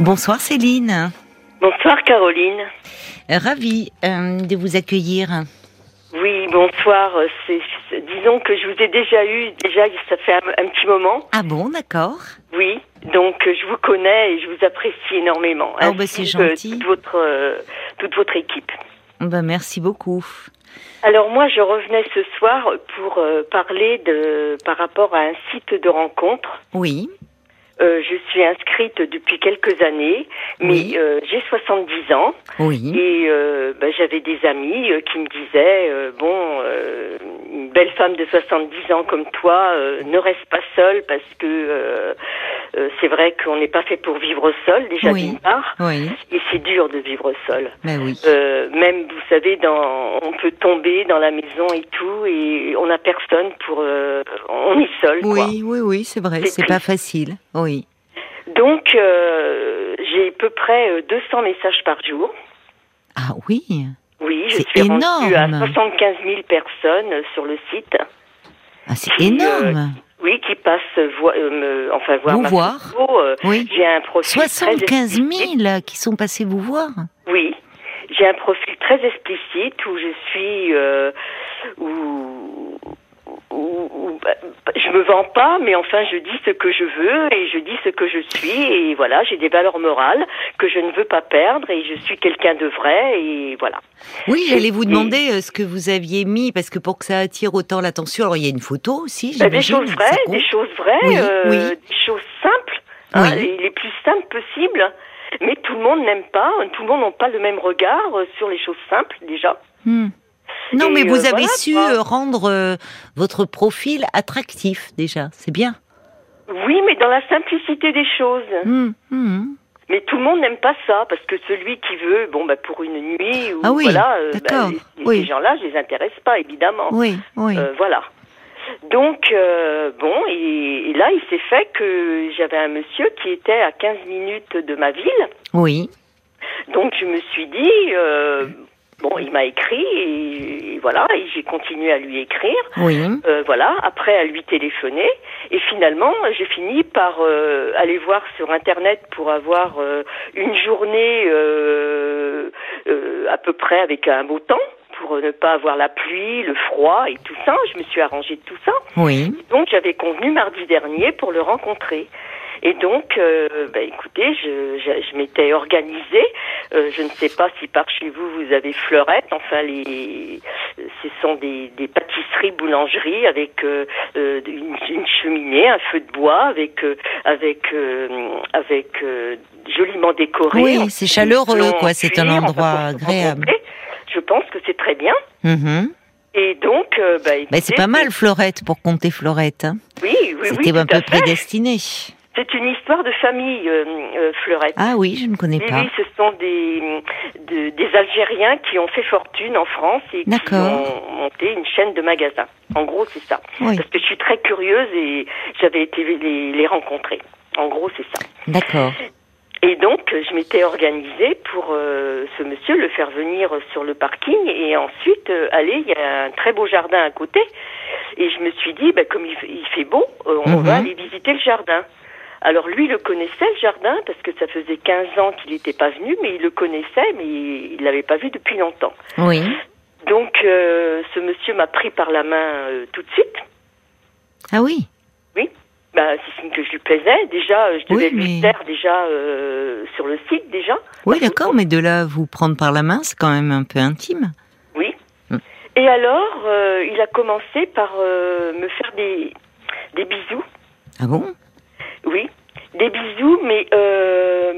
Bonsoir Céline. Bonsoir Caroline. Ravie euh, de vous accueillir. Oui, bonsoir. C'est, disons que je vous ai déjà eu, déjà ça fait un, un petit moment. Ah bon, d'accord. Oui, donc euh, je vous connais et je vous apprécie énormément. Oh, bah, c'est gentil. Toute votre, euh, toute votre équipe. Ben, merci beaucoup. Alors moi, je revenais ce soir pour euh, parler de par rapport à un site de rencontre. Oui, Euh, je suis inscrite depuis quelques années, mais Oui. euh, j'ai 70 ans. oui. Et euh, bah, j'avais des amis euh, qui me disaient euh, bon, euh, une belle femme de 70 ans comme toi euh, ne reste pas seule parce que euh, euh, c'est vrai qu'on n'est pas fait pour vivre seul déjà Oui. d'une part Oui, et c'est dur de vivre seul. ben oui. Euh, même vous savez, dans, on peut tomber dans la maison et tout et on n'a personne pour, euh, on est seul. quoi. Oui, oui, oui, c'est vrai, C'est pas facile. Oui. Donc euh, j'ai à peu près euh, 200 messages par jour. Ah oui. Oui, je C'est suis rendue à énorme. 75 000 personnes euh, sur le site. Ah, c'est énorme. Oui, qui passent voir, euh, me- enfin voir Vous ma voir. photo. euh, Oui. J'ai un profil très 75 explicite. 000 qui sont passés vous voir. Oui, j'ai un profil très explicite où je suis euh, où, je me vends pas, mais enfin je dis ce que je veux et je dis ce que je suis et voilà, j'ai des valeurs morales que je ne veux pas perdre et je suis quelqu'un de vrai et voilà. Oui, j'allais vous demander euh, ce que vous aviez mis, parce que pour que ça attire autant l'attention, alors il y a une photo aussi, Bah, des choses vraies, des choses vraies, Oui, euh, oui. des choses simples, hein, les, les plus simples possibles. Mais tout le monde n'aime pas, tout le monde n'a pas le même regard sur les choses simples déjà. Hmm. Non, Et, mais vous euh, avez voilà, su quoi. euh, rendre euh, votre profil attractif déjà, c'est bien. Oui, mais dans la simplicité des choses. Hmm, hmm. Mais tout le monde n'aime pas ça parce que celui qui veut, bon, bah pour une nuit ou Ah oui, voilà, les- oui. ces gens-là, je les intéresse pas évidemment. Oui, oui. Euh, voilà. Donc, euh, bon, et, et là, il s'est fait que j'avais un monsieur qui était à 15 minutes de ma ville. oui, Donc, je me suis dit, euh, bon, il m'a écrit et, et voilà, et j'ai continué à lui écrire. oui. Euh, voilà, après à lui téléphoner. Et finalement, j'ai fini par euh, aller voir sur Internet pour avoir euh, une journée euh, euh, à peu près avec un beau temps, pour ne pas avoir la pluie, le froid et tout ça. Je me suis arrangée de tout ça. Oui. Donc j'avais convenu mardi dernier pour le rencontrer. Et donc, euh, bah, écoutez, je, je, je m'étais organisée. Euh, je ne sais pas si par chez vous vous avez fleurette. Enfin, les, ce sont des, des pâtisseries, boulangeries avec euh, euh, une, une cheminée, un feu de bois, avec euh, avec euh, avec euh, joliment décoré. Oui, c'est chaleureux, quoi, c'est un enfin, endroit agréable. Je pense que c'est très bien. Mhm. Et donc, bah, Ben, c'est pas mal, Fleurette, pour compter Fleurette. hein. Oui, oui, oui. C'était un peu fait. prédestiné. C'est une histoire de famille, euh, euh, Fleurette. Ah oui, je ne connais pas. oui, ce sont des, de- des Algériens qui ont fait fortune en France et qui ont monté une chaîne de magasins. En gros, c'est ça. Oui, Parce que je suis très curieuse et j'avais été les, les rencontrer. En gros, c'est ça. d'accord. Et donc, je m'étais organisée pour euh, ce monsieur le faire venir sur le parking et ensuite euh, aller. Il y a un très beau jardin à côté. Et je me suis dit, bah, comme il, fait- il fait beau, euh, on Mhm. va aller visiter le jardin. Alors lui le connaissait le jardin parce que ça faisait 15 ans qu'il n'était pas venu, mais il le connaissait, mais il l'avait pas vu depuis longtemps. Oui. Donc euh, ce monsieur m'a pris par la main euh, tout de suite. Ah oui. Bah, c'est signe que je lui plaisais. Déjà, euh, je devais Oui, lui mais- faire déjà sur le site déjà. Oui, d'accord, mais de là, vous prendre par la main, c'est quand même un peu intime. Oui. Hmm. Et alors, il a commencé par me faire des, des bisous. Ah bon? Oui, des bisous, mais euh,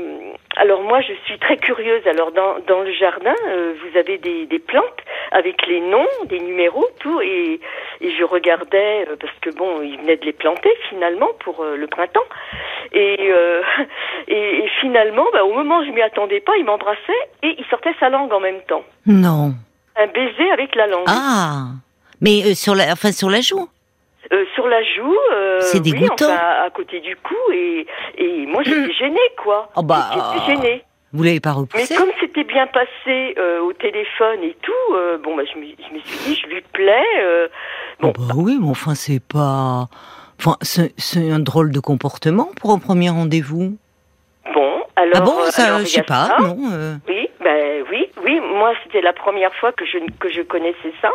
alors moi je suis très curieuse. Alors dans, dans le jardin, euh, vous avez des, des plantes avec les noms, des numéros, tout, et, et je regardais euh, parce que bon, il venait de les planter finalement pour le printemps. Et, et, et finalement, bah, au moment où je m'y attendais pas, il m'embrassait et il sortait sa langue en même temps. Non. Un baiser avec la langue. Ah Mais sur la, enfin, sur la joue Euh, sur la joue, euh, C'est oui, dégoûtant. enfin, à côté du cou, et, et moi j'étais gênée, quoi. Oh bah, J'étais gênée. Vous l'avez pas Mais repoussé comme c'était bien passé euh, au téléphone et tout, euh, bon, bah, je, me, je me suis dit, je lui plais. euh, Oh bon, bah oui, mais enfin, c'est pas... Enfin, c'est un drôle de comportement pour un premier rendez-vous. bon, Alors, ah bon, euh, ça, alors, je sais pas, ça. non. euh, Oui, ben oui, oui. Moi, c'était la première fois que je que je connaissais ça.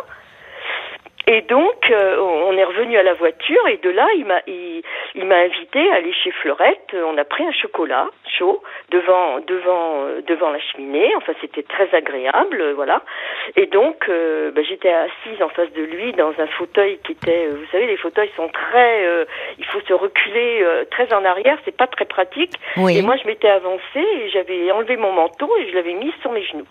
Et donc, euh, on est revenu à la voiture et de là, il m'a il, il m'a invité à aller chez Fleurette. On a pris un chocolat chaud devant devant euh, devant la cheminée. Enfin, c'était très agréable, euh, voilà. Et donc, euh, ben, j'étais assise en face de lui dans un fauteuil qui était, euh, vous savez, les fauteuils sont très, euh, il faut se reculer euh, très en arrière. C'est pas très pratique. Oui. Et moi, je m'étais avancée et j'avais enlevé mon manteau et je l'avais mis sur mes genoux.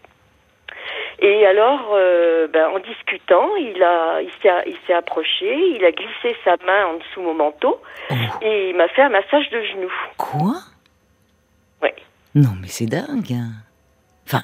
Et alors, euh, ben, en discutant, il a, il s'est, il s'est approché, il a glissé sa main en dessous mon manteau Oh, et il m'a fait un massage de genoux. quoi? Ouais. Non, mais c'est dingue. hein. Enfin,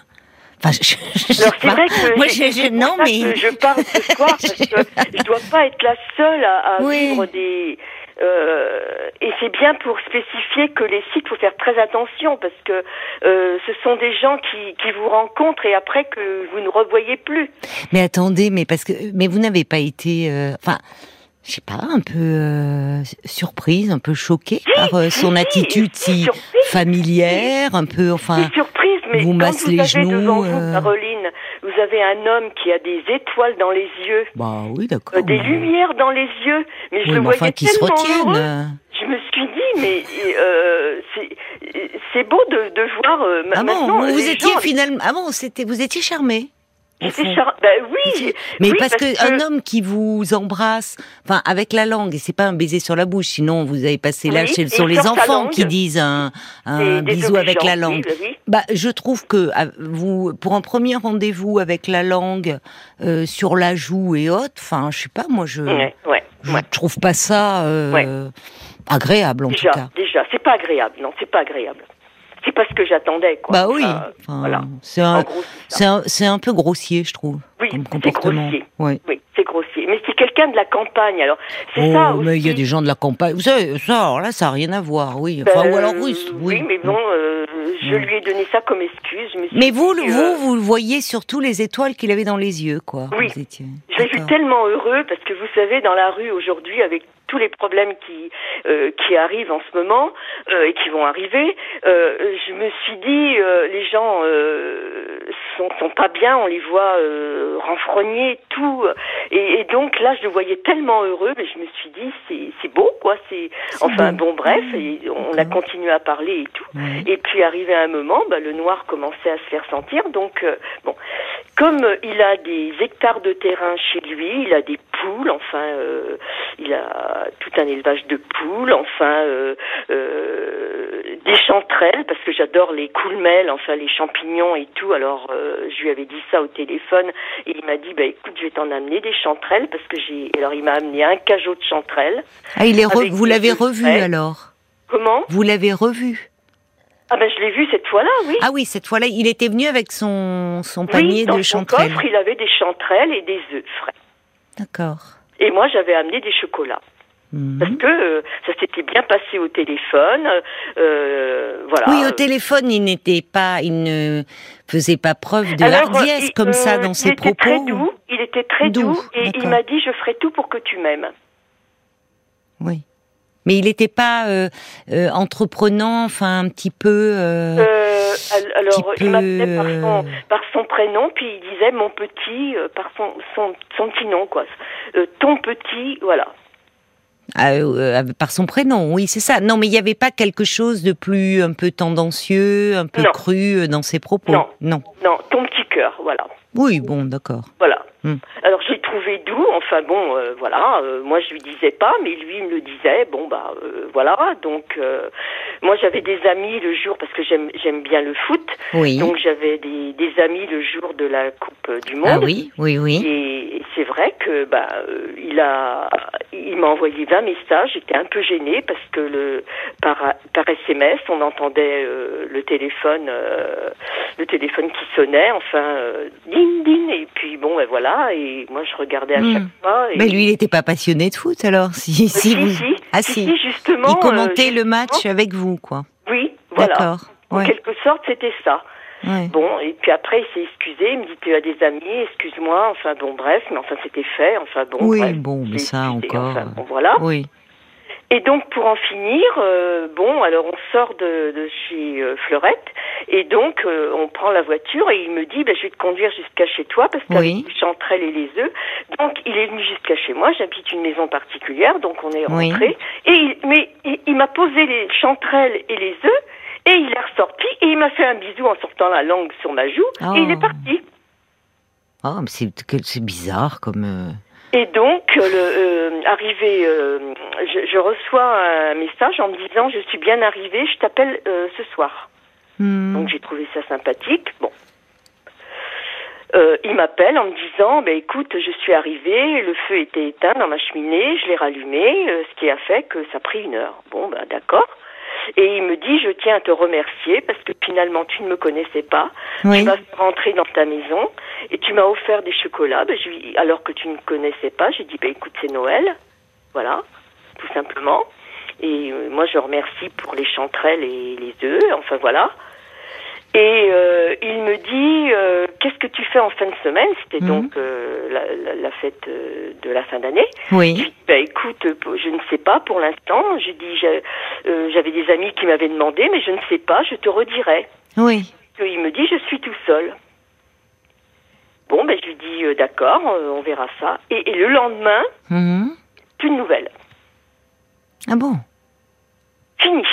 enfin, je, je- Alors c'est vrai que Moi, je- non, mais je parle ce soir parce que je dois pas être la seule à, à Oui. vivre des euh, et c'est bien pour spécifier que les sites faut faire très attention parce que euh, ce sont des gens qui, qui vous rencontrent et après que vous ne revoyez plus. Mais attendez, mais parce que, mais vous n'avez pas été, euh, enfin, je sais pas, un peu euh, surprise, un peu choquée par euh, son si, attitude si familière, un peu, enfin. Mais vous quand vous les avez genoux, devant euh. vous, Caroline, vous avez un homme qui a des étoiles dans les yeux, Bah oui, d'accord. euh, des lumières dans les yeux, mais je Oui, le mais voyais enfin, se tellement retiennent. heureux. euh. Je me suis dit, mais euh, c'est beau de, de voir euh, Ah bon, maintenant vous, étiez gens, finalement, ah bon, c'était, vous étiez charmé. J'étais char- Ben oui, Mais oui, parce, que, un homme qui vous embrasse, enfin avec la langue, et c'est pas un baiser sur la bouche, sinon vous avez passé là, Oui, et sont les enfants qui disent un, bisou avec la langue. oui. Bah, je trouve que ah, vous, pour un premier rendez-vous avec la langue euh, sur la joue et autres, enfin, je sais pas, moi, je, Ouais, ouais, je ouais. trouve pas ça euh, agréable en Déjà, tout cas. déjà, c'est pas agréable, non, c'est pas agréable. C'est pas ce que j'attendais, quoi. Bah oui, Enfin, enfin, voilà. c'est un, gros, c'est un, c'est un peu grossier, je trouve, Oui, comme c'est grossier. Ouais. Oui, c'est grossier. Mais c'est quelqu'un de la campagne, alors. C'est Oh, ça mais il y a des gens de la campagne. Vous savez, ça, alors là, ça n'a rien à voir, oui. Enfin, Ben, ou alors russe, oui. mais bon, euh, je lui ai donné ça comme excuse. Je me suis Mais vous, dit, vous, euh, vous le voyez surtout les étoiles qu'il avait dans les yeux, quoi. Oui. Je l'ai vu tellement heureux parce que vous savez, dans la rue aujourd'hui, avec tous les problèmes qui euh, qui arrivent en ce moment euh, et qui vont arriver, euh, je me suis dit, les gens sont, sont pas bien, on les voit renfrogner, tout. Et, et donc là, je le voyais tellement heureux, mais je me suis dit, c'est c'est beau, quoi. C'est enfin bon, bref, et on a continué à parler et tout. Et puis arrivé un moment, bah, le noir commençait à se faire sentir. Donc bon, comme il a des hectares de terrain chez lui, il a des poules, enfin, euh, il a tout un élevage de poules, enfin, euh, euh, des chanterelles, parce que j'adore les coulmelles, enfin les champignons et tout. Alors euh, je lui avais dit ça au téléphone et il m'a dit, bah écoute, je vais t'en amener des chanterelles parce que j'ai. Alors il m'a amené un cajot de chanterelles. Ah, il est re- vous l'avez revu alors? Comment? Vous l'avez revu? Ah ben je l'ai vu cette fois-là, oui. Ah oui, cette fois-là, il était venu avec son, son oui, panier dans de son chanterelles. coffre, il avait des chanterelles et des œufs frais. D'accord. Et moi, j'avais amené des chocolats. Mhm. Parce que euh, ça s'était bien passé au téléphone. euh, voilà. Oui, au téléphone, il n'était pas, il ne faisait pas preuve de Alors, hardiesse il- comme ça euh, dans ses très propos. doux, il était très Doux, doux, et il m'a dit je ferai tout pour que tu m'aimes. Oui. Mais il n'était pas euh, euh, entreprenant, enfin un petit peu. euh, al- alors petit il m'appelait peu, par son, euh, par son prénom, puis il disait mon petit par son, son son petit nom quoi. Ton petit, voilà. Euh, euh, par son prénom, oui, c'est ça. Non, mais il n'y avait pas quelque chose de plus un peu tendancieux, un peu Non. cru euh, dans ses propos? Non. non. Non, ton petit cœur, voilà. Oui, bon, d'accord. Voilà. Hmm. Alors j'ai trouvé doux, enfin bon, euh, voilà, euh, moi je lui disais pas, mais lui il me le disait, bon bah euh, voilà, donc moi j'avais des amis le jour, parce que j'aime bien le foot, Oui. donc j'avais des, des amis le jour de la Coupe du Monde. ah oui, oui, oui. Et c'est vrai que bah il a il m'a envoyé 20 messages, j'étais un peu gênée parce que le par par SMS on entendait le téléphone le téléphone qui sonnait enfin din din et puis bon ben voilà et moi je regardais à Hmm. chaque fois et Mais lui, il n'était pas passionné de foot alors Si, si, si, vous... si, Ah si, si. si, justement Il commentait euh, le match avec vous, quoi. oui voilà D'accord. en Ouais. quelque sorte c'était ça ouais. Bon, et puis après, il s'est excusé, il me dit, tu as des amis, excuse-moi, enfin bon, bref, mais enfin, c'était fait, enfin bon, Oui, bref, bon, mais ça excusé, encore. enfin, bon, voilà. Oui. Et donc pour en finir, euh, bon, alors on sort de, de chez euh, Fleurette et donc euh, on prend la voiture et il me dit, ben, je vais te conduire jusqu'à chez toi parce qu'avec Oui. les chanterelles et les œufs. Donc il est venu jusqu'à chez moi. J'habite une maison particulière, donc on est Oui. rentré. Et il, mais il, il m'a posé les chanterelles et les œufs et il est ressorti et il m'a fait un bisou en sortant la langue sur ma joue et il est Oh. parti. Oh, mais c'est que- c'est bizarre comme. Et donc, euh, le, euh, arrivé, euh, je, je reçois un message en me disant je suis bien arrivé, je t'appelle ce soir. hmm. Donc j'ai trouvé ça sympathique. Bon. Euh, il m'appelle en me disant bah, écoute, je suis arrivé, le feu était éteint dans ma cheminée, je l'ai rallumé, euh, ce qui a fait que ça a pris une heure. Bon, ben d'accord. Et il me dit je tiens à te remercier parce que finalement tu ne me connaissais pas. Oui. Tu m'as fait rentrer dans ta maison et tu m'as offert des chocolats. Ben, je lui- alors que tu ne connaissais pas, j'ai dit ben écoute c'est Noël, voilà, tout simplement. Et euh, moi je remercie pour les chanterelles et les œufs, enfin voilà. Et euh, il me dit euh, qu'est-ce que tu fais en fin de semaine? C'était Mhm. donc euh, la, la- la fête de la fin d'année. Je Oui. dis, bah, écoute, je ne sais pas pour l'instant. J'ai dit, j'avais des amis qui m'avaient demandé, mais je ne sais pas, je te redirai. Oui. Et il me dit, je suis tout seul. Bon, ben, je lui dis, d'accord, on verra ça. Et, et le lendemain, Mhm. plus de nouvelles. Ah bon? Fini.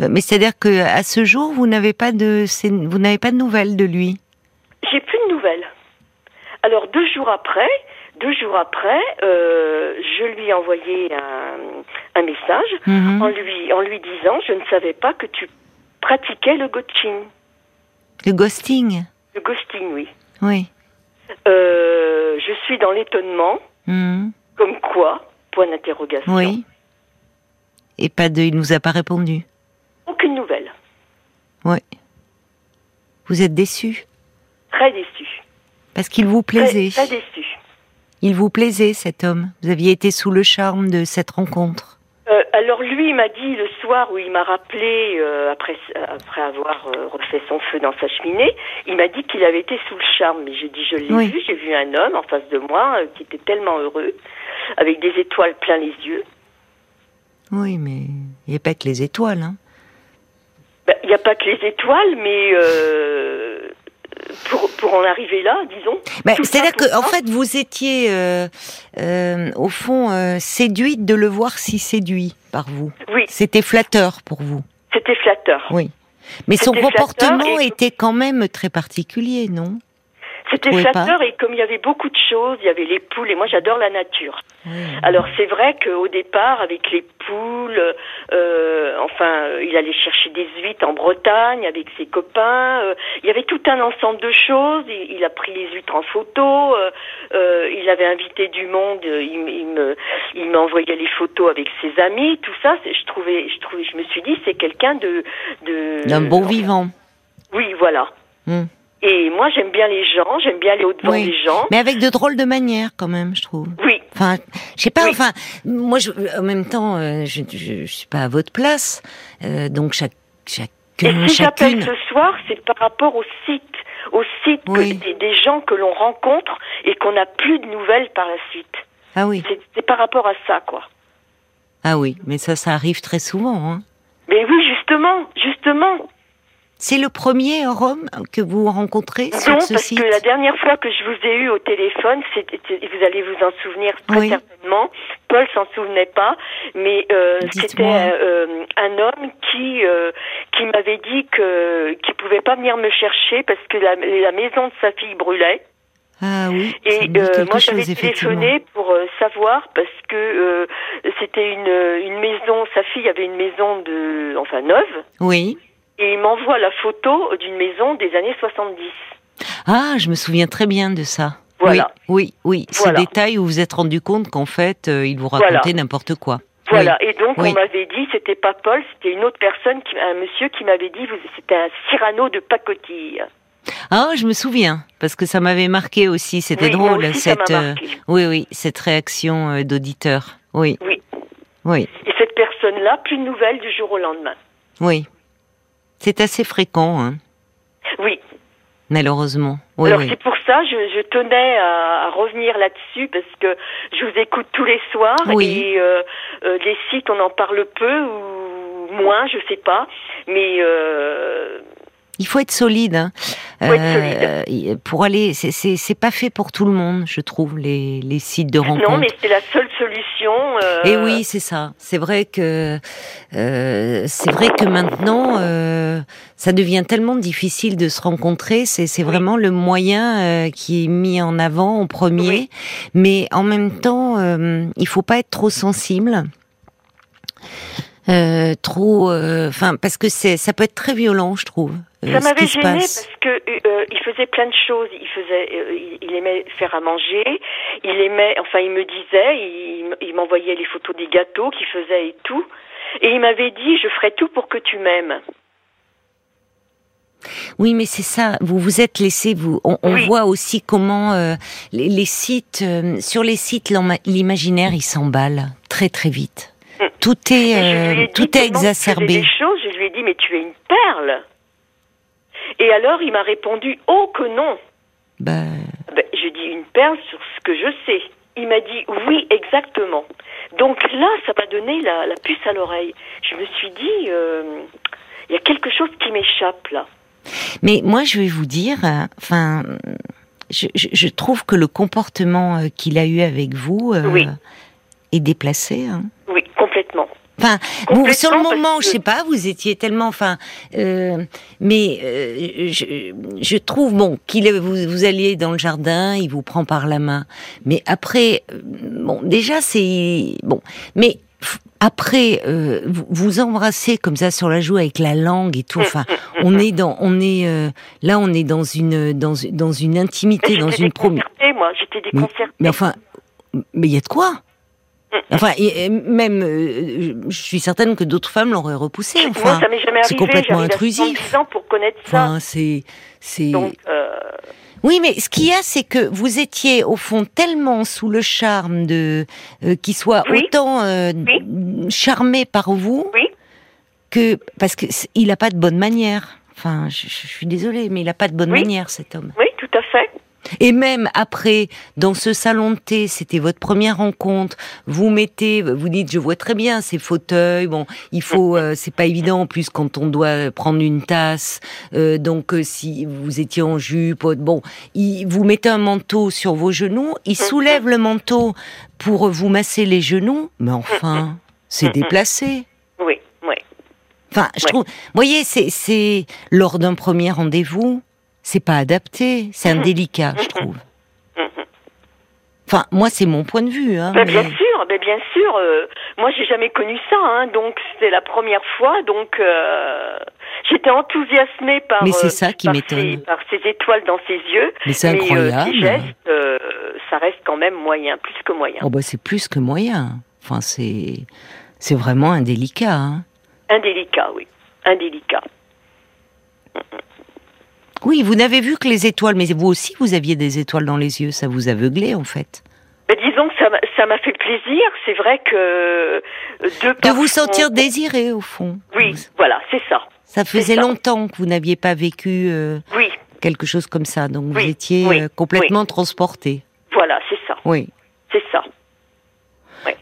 Euh, Mais c'est-à-dire que à ce jour, vous n'avez pas de, vous n'avez pas de nouvelles de lui? J'ai plus de nouvelles. Alors deux jours après, deux jours après, euh, je lui ai envoyé un, un message Mhm. en lui en lui disant, je ne savais pas que tu pratiquais le ghosting. Le ghosting? Le ghosting, oui. Oui. Euh, je suis dans l'étonnement, Mhm. comme quoi, point d'interrogation. Oui. Et pas de, il nous a pas répondu. Oui. Vous êtes déçu Très déçu. parce qu'il vous plaisait. très déçu. Il vous plaisait cet homme. Vous aviez été sous le charme de cette rencontre. Euh, alors lui, il m'a dit le soir où il m'a rappelé euh, après après avoir euh, refait son feu dans sa cheminée, il m'a dit qu'il avait été sous le charme. Mais j'ai dit je l'ai Oui. vu, j'ai vu un homme en face de moi qui était tellement heureux, avec des étoiles plein les yeux. Oui, mais il n'y a pas que les étoiles. Hein. Ben, Il n'y a pas que les étoiles, mais euh, pour pour en arriver là, disons. Ça C'est-à-dire que, en fait, vous étiez, euh, euh, au fond, euh, séduite de le voir si séduit par vous. Oui, C'était flatteur pour vous. c'était flatteur. Oui. Mais son comportement et- était quand même très particulier, non? C'était flatteur et comme il y avait beaucoup de choses, il y avait les poules et moi j'adore la nature. Alors c'est vrai qu'au départ avec les poules, euh, enfin il allait chercher des huîtres en Bretagne avec ses copains. euh, il y avait tout un ensemble de choses. Il, il a pris les huîtres en photo. euh, il avait invité du monde. Il, il me, il m'envoyait les photos avec ses amis. Tout ça, c'est- je trouvais, je trouvais, je me suis dit c'est quelqu'un de, de D'un bon vivant. Oui, voilà. Hmm. Et moi j'aime bien les gens. J'aime bien aller au-devant Oui. des gens. Mais avec de drôles de manières, quand même, je trouve. Oui. Enfin, je sais pas. Oui. Enfin, moi, je, en même temps, euh, je, je, je suis pas à votre place, euh, donc chaque, Et chacun, si j'appelle ce soir, c'est par rapport au site, au site que- des, des gens que l'on rencontre et qu'on n'a plus de nouvelles par la suite. Ah oui, C'est c'est par rapport à ça, quoi. ah oui. Mais ça, ça arrive très souvent. Hein. Mais oui, justement, justement. C'est le premier homme que vous rencontrez sur Non, ce parce site. que la dernière fois que je vous ai eu au téléphone, vous allez vous en souvenir très Oui. certainement. Paul s'en souvenait pas, mais euh, c'était euh, un homme qui euh, qui m'avait dit que qu'il pouvait pas venir me chercher parce que la, la maison de sa fille brûlait. Ah oui. Et euh, moi j'avais téléphoné pour euh, savoir parce que euh, c'était une une maison, sa fille avait une maison de enfin neuve Oui. Et il m'envoie la photo d'une maison des années 70. Ah, je me souviens très bien de ça. Voilà. Oui, oui, oui. Ce détail où vous vous êtes rendu compte qu'en fait, euh, il vous racontait Voilà. n'importe quoi. Voilà. Et donc Oui. on m'avait dit c'était pas Paul, c'était une autre personne, qui, un monsieur qui m'avait dit c'était un Cyrano de pacotille. Ah, je me souviens parce que ça m'avait marqué aussi. C'était Oui, drôle aussi, cette. euh, oui, oui, cette réaction euh, d'auditeur. Oui, Oui. oui, Et cette personne-là, plus de nouvelles du jour au lendemain. oui. C'est assez fréquent, hein, Oui. malheureusement. Oui, Alors oui. c'est pour ça, je, je tenais à, à revenir là-dessus parce que je vous écoute tous les soirs Oui. et euh, euh, les sites, on en parle peu ou moins, je sais pas. Mais euh, Il faut être solide. Hein. Faut être Euh, pour aller, c'est- pas fait pour tout le monde, je trouve, les, les sites de rencontres. non, mais c'est la seule solution. euh, Et oui, c'est ça. C'est vrai que euh, c'est vrai que maintenant, euh, ça devient tellement difficile de se rencontrer. C'est vraiment le moyen euh, qui est mis en avant en premier. Oui. Mais en même temps, euh, il faut pas être trop sensible. Euh, trop, euh, enfin, parce que c'est, ça peut être très violent, je trouve. euh, Ça m'avait gêné parce que euh, il faisait plein de choses. Il faisait, euh, il, aimait faire à manger. Il aimait, enfin, il me disait, il, il m'envoyait les photos des gâteaux qu'il faisait et tout. Et il m'avait dit, je ferai tout pour que tu m'aimes. Oui, mais c'est ça. Vous vous êtes laissé. Vous, on, on Oui. voit aussi comment euh, les, les sites, euh, sur les sites, l'imaginaire, il s'emballe très très vite. Tout est, euh, dit tout est exacerbé. Des choses, je lui ai dit, mais tu es une perle. Et alors, il m'a répondu, oh que non. Bah, Ben, je dis une perle sur ce que je sais. Il m'a dit oui, exactement. Donc là, ça m'a donné la, la puce à l'oreille. Je me suis dit, euh, il y a quelque chose qui m'échappe là. mais moi, je vais vous dire, euh, enfin, je, je, je trouve que le comportement euh, qu'il a eu avec vous euh, Oui. est déplacé. Hein. Oui, complètement. Enfin, vous, sur le moment, parce je sais que- pas, vous étiez tellement, enfin, euh, mais euh, je, je trouve bon qu'il est- vous, vous alliez dans le jardin, il vous prend par la main, mais après, euh, bon, déjà c'est bon, mais après, euh, vous, vous embrassez comme ça sur la joue avec la langue et tout. Enfin, on est dans, on est euh, là, on est dans une, dans, dans une intimité, Mais dans une déconcertée, moi, j'étais Mais, déconcertée. mais enfin, mais il y a de quoi? Enfin, et- et même, euh, je suis certaine que d'autres femmes l'auraient repoussé. moi, Enfin, ça m'est jamais c'est arrivé. complètement j'arrive à intrusif. 70 ans pour connaître ça. enfin, c'est, c'est. Euh, Oui, mais ce qu'il y a, c'est que vous étiez au fond tellement sous le charme de euh, qu'il soit Oui. autant charmé par vous oui, que parce que il a pas de bonne manière. Enfin, je, je suis désolée, mais il a pas de bonne manière cet homme. oui, tout à fait. Et même après, dans ce salon de thé, c'était votre première rencontre. Vous mettez, vous dites, je vois très bien ces fauteuils. Bon, il faut, euh, c'est pas évident en plus quand on doit prendre une tasse. Euh, donc, euh, si vous étiez en jupe, bon, il, vous mettez un manteau sur vos genoux. Il soulève le manteau pour vous masser les genoux. Mais enfin, c'est déplacé. Oui, oui. Enfin, je trouve, vous voyez, c'est, c'est lors d'un premier rendez-vous, c'est pas adapté, c'est indélicat, je trouve. Enfin, moi, c'est mon point de vue. Hein, Ben, mais- Bien sûr, ben, bien sûr. euh, moi, j'ai jamais connu ça, hein, donc c'était la première fois. Donc, euh, j'étais enthousiasmée par. Mais c'est euh, ça qui par m'étonne. ces- Par ces étoiles dans ses yeux. Mais c'est Mais, euh, incroyable. ces gestes, ça reste quand même moyen, plus que moyen. Oh bah c'est plus que moyen. Enfin, c'est c'est vraiment indélicat. Hein. Indélicat, oui. Indélicat. Oui, vous n'avez vu que les étoiles, mais vous aussi, vous aviez des étoiles dans les yeux. Ça vous aveuglait, en fait. Ben, disons que ça m'a- fait plaisir. C'est vrai que euh, de, De vous sentir désiré, au fond. Oui, Vous- voilà, c'est ça. Ça faisait ça. longtemps que vous n'aviez pas vécu euh, Oui, quelque chose comme ça. Donc vous étiez oui, euh, complètement transporté. voilà, c'est ça. Oui. C'est ça.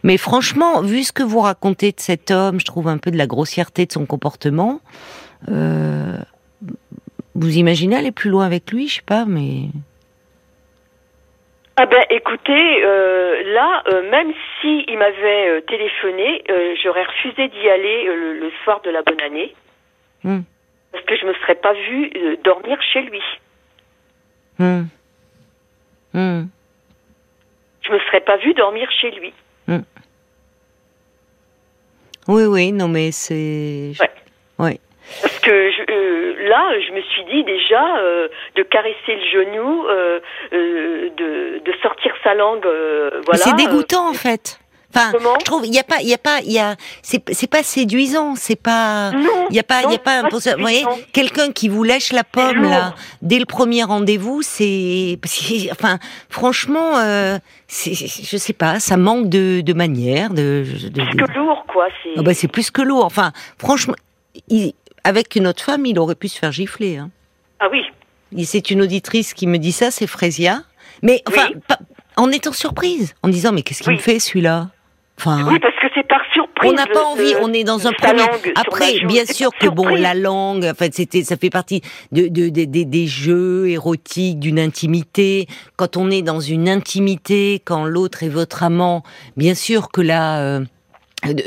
Mais franchement, vu ce que vous racontez de cet homme, je trouve un peu de la grossièreté de son comportement. Euh, vous imaginez aller plus loin avec lui, je sais pas, mais Ah ben écoutez, euh, là, euh, même si il m'avait euh, téléphoné, j'aurais refusé d'y aller le, le soir de la bonne année. Hmm. Parce que je me serais pas vue dormir chez lui. Hum. Hum. Je me serais pas vue dormir chez lui. oui, oui, non, mais c'est. Ouais. Ouais. Parce que je, euh, là, je me suis dit déjà euh, de caresser le genou, euh, euh, de, de sortir sa langue, euh, voilà. c'est euh, dégoûtant en fait. Enfin, Comment je trouve il y a pas, il y a pas, il y a, c'est, c'est pas séduisant, c'est pas. Il y a pas, il y a pas pas Vous voyez, quelqu'un qui vous lèche la pomme là dès le premier rendez-vous, c'est, enfin, franchement, euh, c'est, je sais pas, ça manque de, de manière, de, de- Plus de- que lourd, quoi. C'est. Ah bah, c'est plus que lourd. Enfin, franchement, il- avec une autre femme, il aurait pu se faire gifler. Hein. Ah oui, C'est une auditrice qui me dit ça, c'est Frésia. Mais enfin, en étant surprise, en disant mais qu'est-ce qu'il me fait celui-là? Enfin, oui, parce que c'est par surprise. On n'a pas envie. on est dans un premier. Après, bien sûr que bon, la langue, en fait, c'était, ça fait partie de, de, des jeux érotiques, d'une intimité. Quand on est dans une intimité, quand l'autre est votre amant, bien sûr que là. Euh,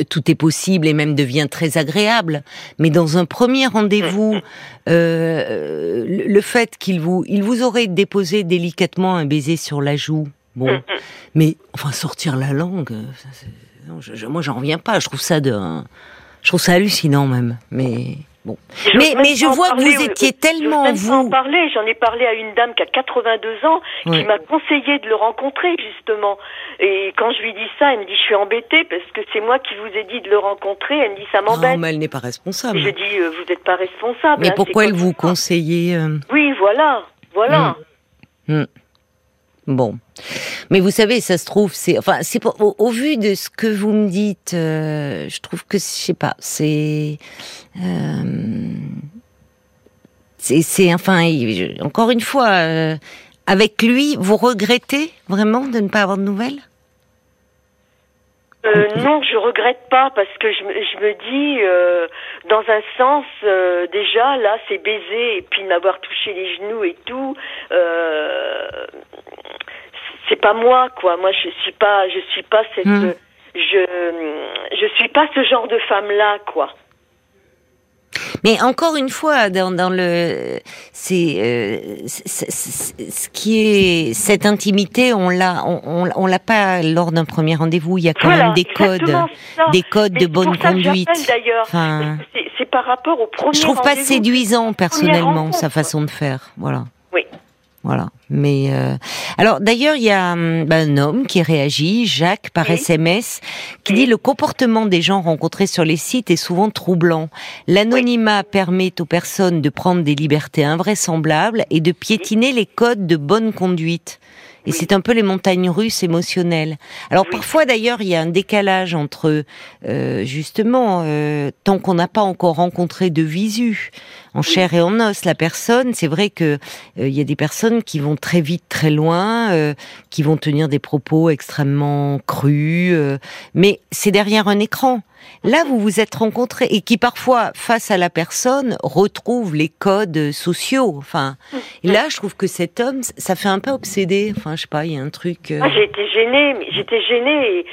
tout est possible et même devient très agréable. Mais dans un premier rendez-vous, euh, le fait qu'il vous, il vous aurait déposé délicatement un baiser sur la joue, bon, mais enfin sortir la langue, ça, moi j'en reviens pas. Je trouve ça de, je trouve ça hallucinant même. Mais Bon. Mais, mais je vois que vous étiez tellement je vous. En parler, j'en ai parlé à une dame qui a 82 ans, qui m'a conseillé de le rencontrer justement. Et quand je lui dis ça, elle me dit je suis embêtée parce que c'est moi qui vous ai dit de le rencontrer. Elle me dit ça m'embête. Non, mais elle n'est pas responsable. Je dis euh, vous n'êtes pas responsable. Mais hein, pourquoi elle vous conseillait euh Oui, voilà, voilà. Hum. Bon. Mais vous savez, ça se trouve, c'est, enfin, c'est au, vu de ce que vous me dites, euh, je trouve que, je sais pas, c'est, euh, c'est, enfin, encore une fois, euh, avec lui, vous regrettez vraiment de ne pas avoir de nouvelles? Non, je regrette pas parce que je, je me dis, dans un sens, déjà là, c'est baiser et puis m'avoir touché les genoux et tout c'est pas moi quoi. Moi je suis pas je suis pas cette hmm. je je suis pas ce genre de femme là quoi. Mais encore une fois, dans, dans le, c'est euh, ce qui est cette intimité, on l'a, on, on, l'a pas lors d'un premier rendez-vous. Il y a quand même des codes, des codes de bonne conduite. Enfin, c'est par rapport au premier. Je trouve pas séduisant personnellement sa façon de faire. Voilà. Oui. Voilà. Mais euh... alors d'ailleurs il y a hum, ben, un homme qui réagit, Jacques par SMS, qui dit le comportement des gens rencontrés sur les sites est souvent troublant. L'anonymat permet aux personnes de prendre des libertés invraisemblables et de piétiner les codes de bonne conduite. Et c'est un peu les montagnes russes émotionnelles. Alors parfois d'ailleurs, il y a un décalage entre euh, justement euh, tant qu'on n'a pas encore rencontré de visu en chair et en os la personne, c'est vrai que euh, il y a des personnes qui vont très vite, très loin, euh, qui vont tenir des propos extrêmement crus, euh, mais c'est derrière un écran. Là, vous vous êtes rencontrés et qui parfois, face à la personne, retrouve les codes sociaux. Enfin, là, je trouve que cet homme, ça fait un peu obsédé. Enfin, je sais pas, il y a un truc. Ah, j'ai été gênée, j'étais gênée. Et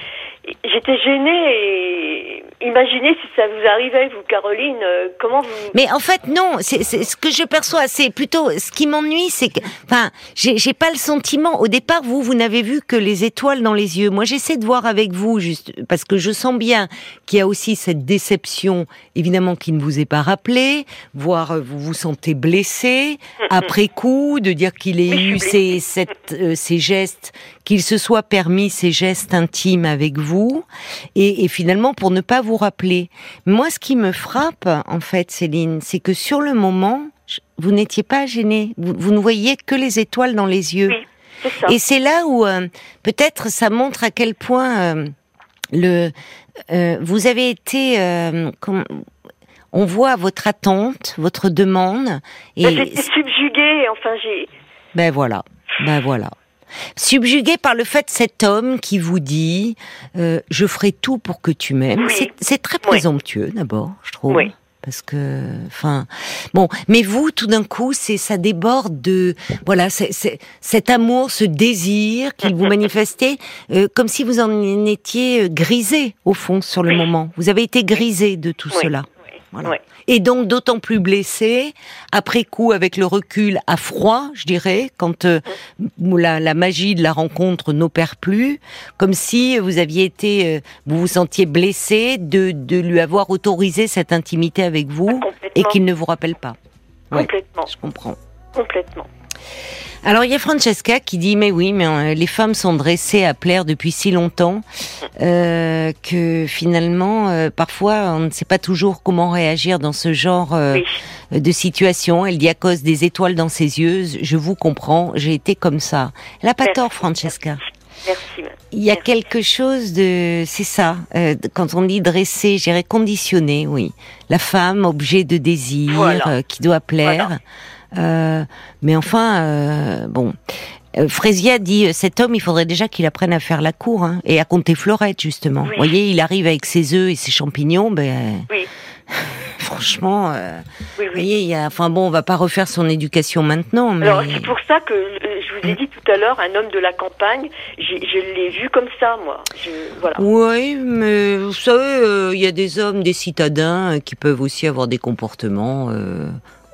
J'étais gênée et imaginez si ça vous arrivait, vous, Caroline, euh, comment vous... Mais en fait, non, c'est ce que je perçois, c'est plutôt, ce qui m'ennuie, c'est que, enfin, j'ai pas le sentiment, au départ, vous, vous n'avez vu que les étoiles dans les yeux. Moi, j'essaie de voir avec vous, juste, parce que je sens bien qu'il y a aussi cette déception, évidemment, qui ne vous est pas rappelée, voire euh, vous vous sentez blessé, après coup, de dire qu'il ait eu ces, cette, euh, ces gestes, qu'il se soit permis ces gestes intimes avec vous, et, finalement pour ne pas vous rappeler. Moi, ce qui me frappe, en fait, Céline, c'est que sur le moment, vous n'étiez pas gênée. Vous, ne voyiez que les étoiles dans les yeux. Et c'est là où euh, peut-être ça montre à quel point euh, le euh, vous avez été on voit votre attente, votre demande et j'étais subjuguée. Enfin, j'ai. Ben voilà. Ben voilà subjugué par le fait cet homme qui vous dit euh, je ferai tout pour que tu m'aimes. C'est très présomptueux d'abord, je trouve. Parce que, enfin, bon, mais vous, tout d'un coup, c'est ça déborde de, voilà, c'est cet amour, ce désir qu'il vous manifestait, euh, comme si vous en étiez euh, grisé au fond sur le moment. Vous avez été grisé de tout cela. Et donc d'autant plus blessé, après coup, avec le recul, à froid, je dirais, quand euh, la, magie de la rencontre n'opère plus, comme si vous aviez été, euh, vous vous sentiez blessé de, de lui avoir autorisé cette intimité avec vous et qu'il ne vous rappelle pas. Complètement. je comprends. Complètement. Alors il y a Francesca qui dit mais oui mais euh, les femmes sont dressées à plaire depuis si longtemps euh, que finalement euh, parfois on ne sait pas toujours comment réagir dans ce genre de situation. Elle dit à cause des étoiles dans ses yeux, je vous comprends, j'ai été comme ça. Elle n'a pas tort Francesca. Merci. Il y a quelque chose de, c'est ça, quand on dit dressé, j'irais conditionné, oui. La femme, objet de désir, qui doit plaire. Mais enfin, euh, bon. Euh, Frésia dit cet homme, il faudrait déjà qu'il apprenne à faire la cour hein, et à compter fleurettes justement. Oui. Vous voyez, il arrive avec ses œufs et ses champignons, ben Oui, franchement, euh, oui, vous voyez, il y a, enfin bon, on va pas refaire son éducation maintenant, mais Alors c'est pour ça que euh, je vous ai dit tout à l'heure, un homme de la campagne, je l'ai vu comme ça, moi. Je, voilà. Oui, mais vous savez, euh, il y a des hommes, des citadins euh, qui peuvent aussi avoir des comportements euh,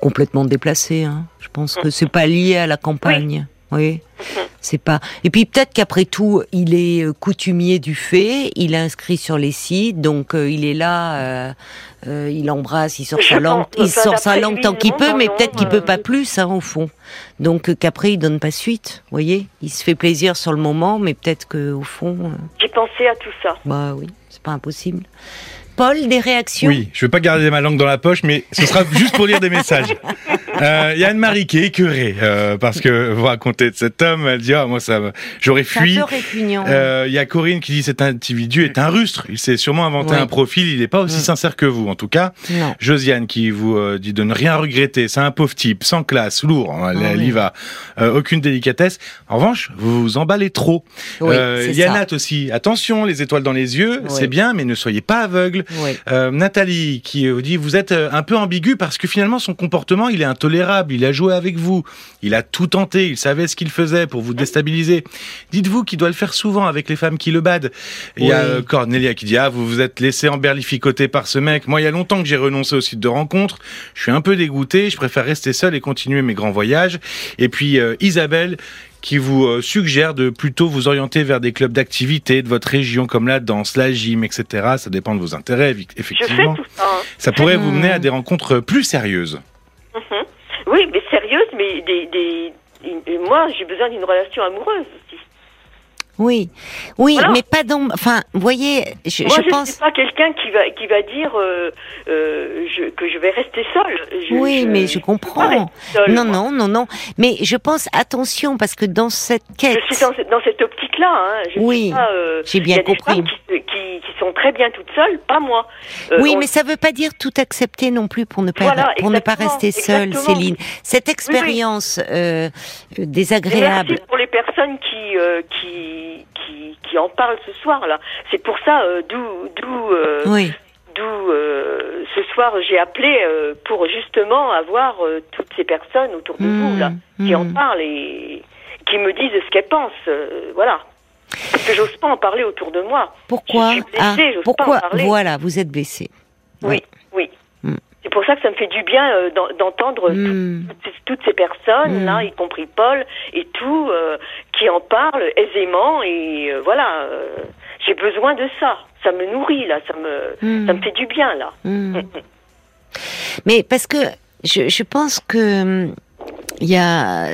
complètement déplacés. hein. Je pense que c'est pas lié à la campagne. Oui. C'est pas. Et puis peut-être qu'après tout, il est euh, coutumier du fait. Il est inscrit sur les sites, donc euh, il est là. euh, euh, il embrasse, il sort Je sa langue, il sort sa langue tant qu'il peut, mais peut-être qu'il peut pas plus, hein, au fond. Donc qu'après il donne pas suite. Vous voyez, il se fait plaisir sur le moment, mais peut-être que au fond. J'ai pensé à tout ça. bah oui, c'est pas impossible. Paul, des réactions Oui, je veux pas garder ma langue dans la poche, mais ce sera juste pour lire des messages. Euh, Il y a Anne-Marie qui est écœurée euh, parce que vous racontez de cet homme. Elle dit ah moi ça, j'aurais fui. un. Euh, Il y a Corinne qui dit cet individu est un rustre. Il s'est sûrement inventé un profil. Il n'est pas aussi Mm. sincère que vous, en tout cas. non. Josiane qui vous euh, dit de ne rien regretter. C'est un pauvre type, sans classe, lourd. Elle, Ah elle oui. y va. Euh, aucune délicatesse. En revanche, vous vous emballez trop. Oui, Euh, c'est il y a ça. Nat aussi. Attention, les étoiles dans les yeux, Oui. c'est bien, mais ne soyez pas. Euh, Nathalie qui vous dit vous êtes euh, un peu ambigu parce que finalement son comportement il est intolérable, il a joué avec vous, il a tout tenté, il savait ce qu'il faisait pour vous déstabiliser. Dites-vous qu'il doit le faire souvent avec les femmes qui le badent. Il y a euh, Cornelia qui dit ah vous vous êtes laissé emberlificoter par ce mec. Moi il y a longtemps que j'ai renoncé au site de rencontre, je suis un peu dégoûté, je préfère rester seul et continuer mes grands voyages. Et puis euh, Isabelle qui vous euh, suggère de plutôt vous orienter vers des clubs d'activité de votre région comme la danse, la gym, etc. Ça dépend de vos intérêts, eff- Je fais effectivement. tout ça. hein. Ça pourrait vous mener à des rencontres plus sérieuses. Mhm. Oui, mais sérieuse, mais des, des... moi, j'ai besoin d'une relation amoureuse. Oui, oui, Voilà. mais pas dans. Enfin, vous voyez, je, Moi, je je ne pense. suis pas quelqu'un qui va qui va dire euh, euh, je- que je vais rester seule. Je- Oui, mais je comprends. seule, Non, moi. non, non, non. Mais je pense, attention, parce que dans cette quête. Je suis dans, cette- dans cette optique-là. Hein. Oui, euh, j'ai bien y a des compris. femmes qui, se- qui, qui sont très bien toutes seules, pas moi. Oui, on- mais ça veut pas dire tout accepter non plus pour ne pas Voilà, pour ne pas rester seule, exactement. Céline. Cette expérience désagréable. Merci pour les personnes qui, euh, qui, qui, qui en parlent ce soir-là. C'est pour ça, euh, d'où d'où euh, Oui, d'où euh, ce soir j'ai appelé pour justement avoir toutes ces personnes autour de Hmm, vous là qui en hmm. parlent et qui me disent ce qu'elles pensent. voilà. Parce que j'ose pas en parler autour de moi. pourquoi Je suis blessée, Ah, j'ose pas en pourquoi parler. Voilà, vous êtes blessée. Oui, oui. C'est pour ça que ça me fait du bien euh, d'en- d'entendre tout- Hmm. toutes, ces- personnes Mm. là, y compris Paul et tout, euh, qui en parlent aisément et euh, voilà. euh, J'ai besoin de ça. Ça me nourrit là. Ça me Hmm. ça me fait du bien là. Hmm. Mais parce que je, je pense que hum, il y a,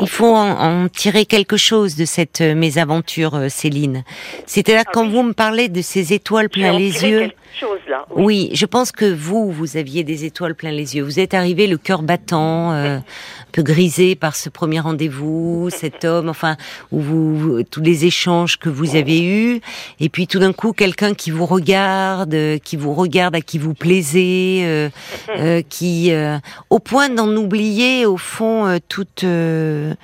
il faut en, en tirer quelque chose de cette euh, mésaventure, euh, Céline. C'était là Ah quand oui. vous me parlez de ces étoiles plein les yeux. quelque chose là. Oui, je pense que vous, vous aviez des étoiles plein les yeux. Vous êtes arrivé le cœur battant, euh, un peu grisé par ce premier rendez-vous, cet homme, enfin, où vous, tous les échanges que vous avez eus, et puis tout d'un coup, quelqu'un qui vous regarde, euh, qui vous regarde, à qui vous plaisez, euh, euh, qui, euh, au point d'en oublier au fond euh, toute. Euh,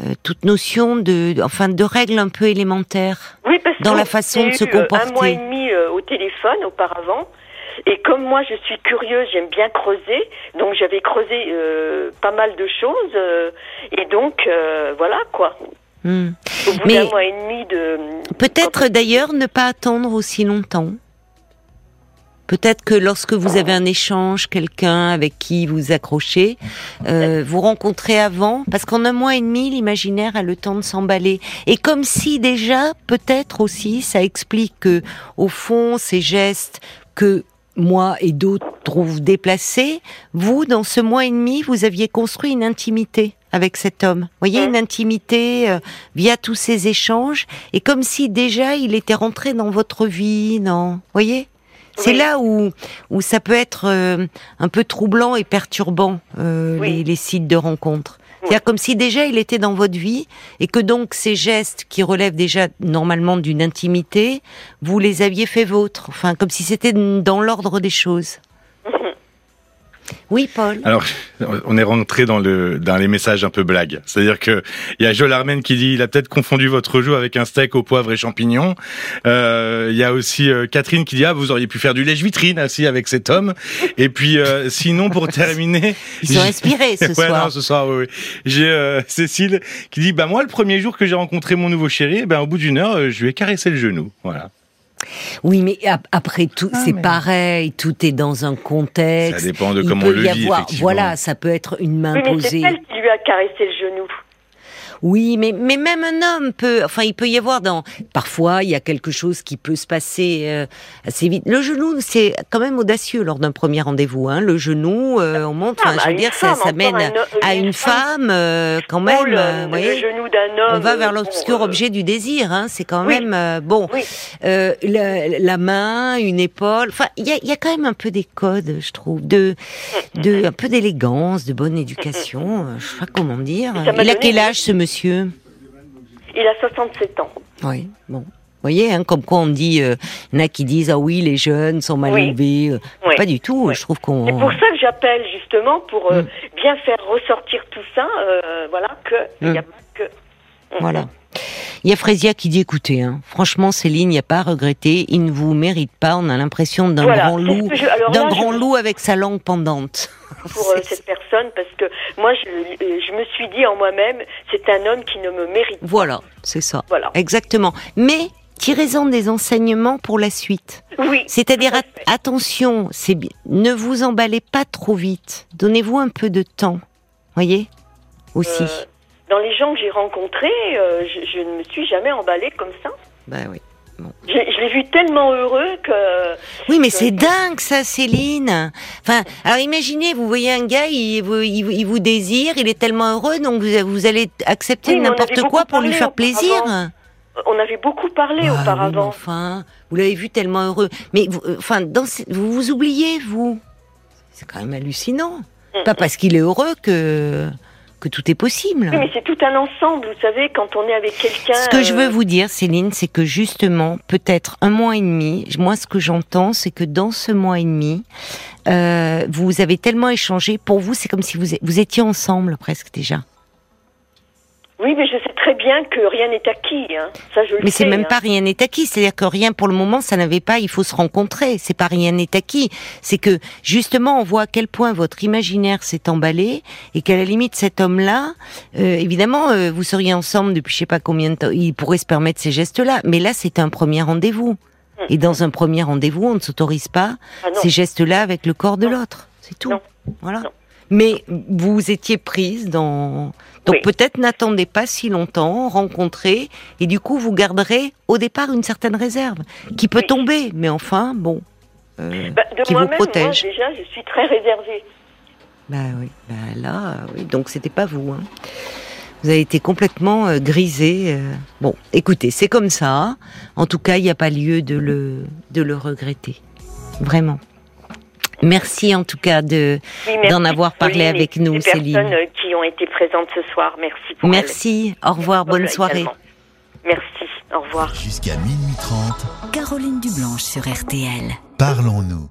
euh, toute notion de, enfin, de règles un peu élémentaires. Oui, parce Dans la façon de se eu, euh, Un comporter. mois et demi au téléphone auparavant. Et comme moi, je suis curieuse, j'aime bien creuser. Donc, j'avais creusé euh, pas mal de choses. euh, et donc, euh, voilà quoi. Au bout Mais- d'un mois et demi de. Peut-être d'ailleurs ne pas attendre aussi longtemps. Peut-être que lorsque vous avez un échange, quelqu'un avec qui vous accrochez, euh, vous rencontrez avant, parce qu'en un mois et demi, l'imaginaire a le temps de s'emballer. Et comme si déjà, peut-être aussi, ça explique que, au fond, ces gestes que moi et d'autres trouvent déplacés, vous, dans ce mois et demi, vous aviez construit une intimité avec cet homme. Vous voyez, une intimité euh, via tous ces échanges, et comme si déjà il était rentré dans votre vie, non? Vous voyez? C'est Oui. là où, où ça peut être euh, un peu troublant et perturbant, euh, Oui. les, les sites de rencontres. C'est-à-dire comme si déjà il était dans votre vie et que donc ces gestes qui relèvent déjà normalement d'une intimité, vous les aviez fait vôtres. Enfin, comme si c'était dans l'ordre des choses. Oui, Paul. Alors, on est rentré dans le dans les messages un peu blagues. C'est-à-dire que il y a Joel Armen qui dit il a peut-être confondu votre joue avec un steak au poivre et champignons. Euh, il y a aussi euh, Catherine qui dit ah vous auriez pu faire du lèche-vitrine assis avec cet homme. Et puis euh, sinon pour terminer, ils sont inspirés ce ouais, soir. Non, ce soir, oui. oui. J'ai euh, Cécile qui dit bah moi le premier jour que j'ai rencontré mon nouveau chéri, ben au bout d'une heure, euh, je lui ai caressé le genou. Voilà. Oui, mais après tout, ah, c'est mais... pareil. Tout est dans un contexte. Ça dépend de comment on le vit. Avoir, voilà, ça peut être une main oui, mais posée. C'est elle qui lui a caressé le genou. Oui, mais, mais même un homme peut, enfin, il peut y avoir dans, parfois, il y a quelque chose qui peut se passer euh, assez vite. Le genou, c'est quand même audacieux lors d'un premier rendez-vous, hein. Le genou, euh, on montre, enfin, je veux dire, ça, ça mène un, à une, une femme, euh, quand même, le, vous voyez. Le genou d'un homme. On va vers l'obscur bon, objet du désir, hein. C'est quand oui. même, bon, oui. la, la, main, une épaule, enfin, il y a, y a quand même un peu des codes, je trouve, de, de, un peu d'élégance, de bonne éducation, je sais pas comment dire. Il a quel âge, ce monsieur? Monsieur Il a 67 ans. Oui, bon. Vous voyez, hein, comme quoi on dit, euh, il y en a qui disent ah oui les jeunes sont mal oui. élevés, euh, oui. pas du tout. Oui. Je trouve qu'on. C'est pour ça que j'appelle justement pour euh, mm. bien faire ressortir tout ça, euh, voilà que il mm. n'y a pas que. Voilà. Il y a Frésia qui dit écoutez, hein, franchement Céline, il n'y a pas à regretter, il ne vous mérite pas. On a l'impression d'un voilà. grand loup, d'un grand je... loup avec sa langue pendante. Pour euh, cette personne, parce que moi, je, je me suis dit en moi-même, c'est un homme qui ne me mérite pas. Voilà, c'est ça. Voilà. Exactement. Mais tirez-en des enseignements pour la suite. Oui. C'est-à-dire at attention, c'est ne vous emballez pas trop vite. Donnez-vous un peu de temps. Voyez aussi. Euh, dans les gens que j'ai rencontrés, euh, je, je, ne me suis jamais emballée comme ça. Ben oui. Bon. Je, je l'ai vu tellement heureux que. Oui, mais que... c'est dingue ça, Céline. Enfin, alors imaginez, vous voyez un gars, il vous, il, il vous désire, il est tellement heureux, donc vous, vous allez accepter oui, n'importe quoi pour lui faire plaisir. On avait beaucoup parlé ah, auparavant. Oui, enfin, vous l'avez vu tellement heureux. Mais vous, enfin, dans, vous vous oubliez, vous. C'est quand même hallucinant. Mm. Pas parce qu'il est heureux que que tout est possible. Oui, mais c'est tout un ensemble, vous savez, quand on est avec quelqu'un. Ce que euh... je veux vous dire, Céline, c'est que justement, peut-être un mois et demi, moi, ce que j'entends, c'est que dans ce mois et demi, euh, vous avez tellement échangé. Pour vous, c'est comme si vous, vous étiez ensemble presque déjà. Oui, mais je sais très bien que rien n'est acquis. Hein. Ça, je le mais c'est même hein. pas rien n'est acquis. C'est-à-dire que rien pour le moment, ça n'avait pas. Il faut se rencontrer. C'est pas rien n'est acquis. C'est que justement, on voit à quel point votre imaginaire s'est emballé et qu'à la limite, cet homme-là, euh, évidemment, euh, vous seriez ensemble depuis je sais pas combien de temps. Il pourrait se permettre ces gestes-là. Mais là, c'est un premier rendez-vous. Mmh. Et dans un premier rendez-vous, on ne s'autorise pas ah ces gestes-là avec le corps de l'autre. C'est tout. Non. Voilà. Non. Mais vous étiez prise dans. Donc oui. peut-être n'attendez pas si longtemps, rencontrer, et du coup vous garderez au départ une certaine réserve qui peut oui. tomber, mais enfin bon, euh, bah, de qui vous protège. Moi, déjà, je suis très réservée. Bah oui, bah là, oui. Donc c'était pas vous. Hein. Vous avez été complètement euh, grisé. Euh... Bon, écoutez, c'est comme ça. En tout cas, il n'y a pas lieu de le de le regretter, vraiment. Merci en tout cas de oui, d'en avoir parlé avec nous, les Céline. personnes euh, qui ont été présentes ce soir, merci pour Merci. Au revoir, bonne soirée. Également. Merci. Au revoir. Jusqu'à minuit 30. Caroline Dublanche sur RTL. Parlons-nous.